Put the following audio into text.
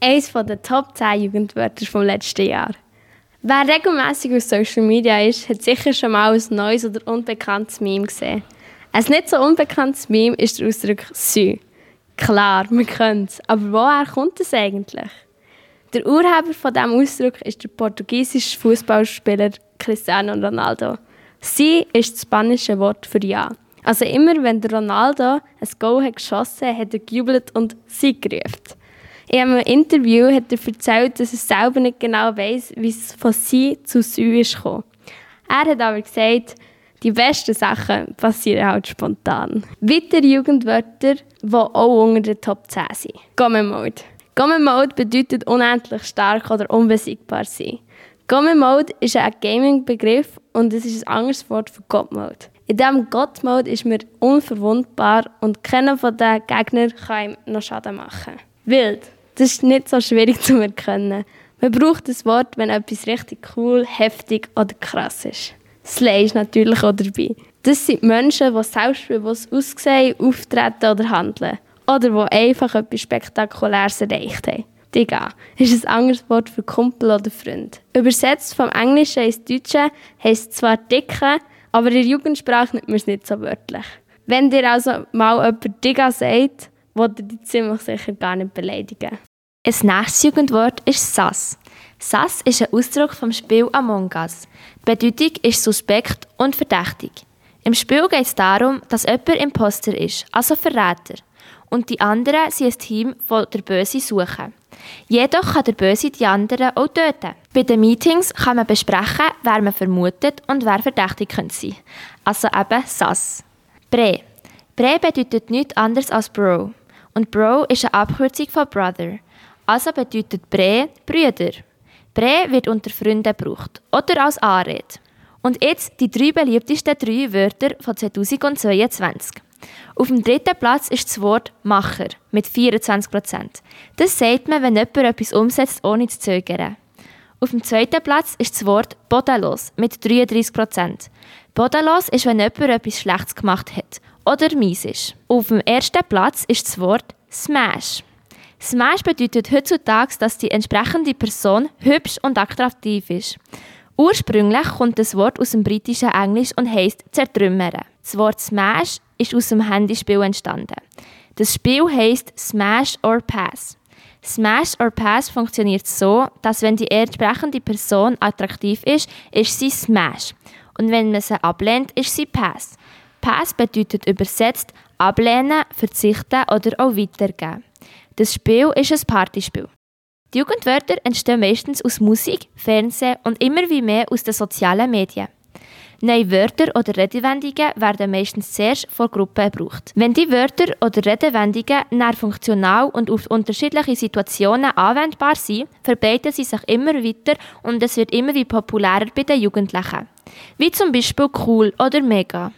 Eines der Top 10 Jugendwörter vom letzten Jahr. Wer regelmäßig auf Social Media ist, hat sicher schon mal ein neues oder unbekanntes Meme gesehen. Ein nicht so unbekanntes Meme ist der Ausdruck «Sü». Klar, man kennt es, aber woher kommt es eigentlich? Der Urheber von diesem Ausdruck ist der portugiesische Fußballspieler Cristiano Ronaldo. «Sie» ist das spanische Wort für «Ja». Also immer, wenn der Ronaldo ein Goal hat geschossen hat, hat er gejubelt und «Sie» gerufen. In einem Interview hat er erzählt, dass er selber nicht genau weiß, wie es von sie zu sie ist gekommen. Er hat aber gesagt, die besten Sachen passieren halt spontan. Weitere Jugendwörter, die auch unter den Top 10 sind. Gomme Mode. Gomme Mode bedeutet unendlich stark oder unbesiegbar sein. Gomme Mode ist ein Gaming-Begriff und es ist ein anderes Wort für God Mode. In diesem God Mode ist man unverwundbar und keiner von den Gegnern kann ihm noch Schaden machen. Wild. Das ist nicht so schwierig zu erkennen. Man braucht das Wort, wenn etwas richtig cool, heftig oder krass ist. Slay ist natürlich auch dabei. Das sind Menschen, die selbstbewusst aussehen, auftreten oder handeln. Oder die einfach etwas Spektakuläres erreicht haben. Digga ist ein anderes Wort für Kumpel oder Freund. Übersetzt vom Englischen ins Deutsche heisst zwar dicke, aber in der Jugendsprache nimmt man es nicht so wörtlich. Wenn dir also mal jemand Digga sagt, er dich ziemlich sicher gar nicht beleidigen. Ein nächstes Jugendwort ist Sass. Sass ist ein Ausdruck vom Spiel Among Us. Die Bedeutung ist suspekt und verdächtig. Im Spiel geht es darum, dass jemand Imposter ist, also Verräter. Und die anderen sind ein Team, das der Böse suchen. Jedoch kann der Böse die anderen auch töten. Bei den Meetings kann man besprechen, wer man vermutet und wer verdächtig könnte sein. Also eben Sass. Bre. Bre bedeutet nichts anderes als Bro. Und Bro ist eine Abkürzung von Brother. Also bedeutet Bre Brüder. Bre wird unter Freunden gebraucht oder als Anrede. Und jetzt die drei beliebtesten drei Wörter von 2022. Auf dem dritten Platz ist das Wort Macher mit 24%. Das sagt man, wenn jemand etwas umsetzt, ohne zu zögern. Auf dem zweiten Platz ist das Wort bodenlos mit 33%. Bodenlos ist, wenn jemand etwas Schlechtes gemacht hat oder mies ist. Auf dem ersten Platz ist das Wort Smash. Smash bedeutet heutzutage, dass die entsprechende Person hübsch und attraktiv ist. Ursprünglich kommt das Wort aus dem britischen Englisch und heisst zertrümmern. Das Wort Smash ist aus dem Handyspiel entstanden. Das Spiel heisst Smash or Pass. Smash or Pass funktioniert so, dass wenn die entsprechende Person attraktiv ist, ist sie Smash. Und wenn man sie ablehnt, ist sie Pass. Pass bedeutet übersetzt ablehnen, verzichten oder auch weitergeben. Das Spiel ist ein Partyspiel. Die Jugendwörter entstehen meistens aus Musik, Fernsehen und immer wie mehr aus den sozialen Medien. Neue Wörter oder Redewendungen werden meistens zuerst vor Gruppen gebraucht. Wenn die Wörter oder Redewendungen näher funktional und auf unterschiedliche Situationen anwendbar sind, verbreiten sie sich immer weiter und es wird immer wie populärer bei den Jugendlichen. Wie zum Beispiel cool oder mega.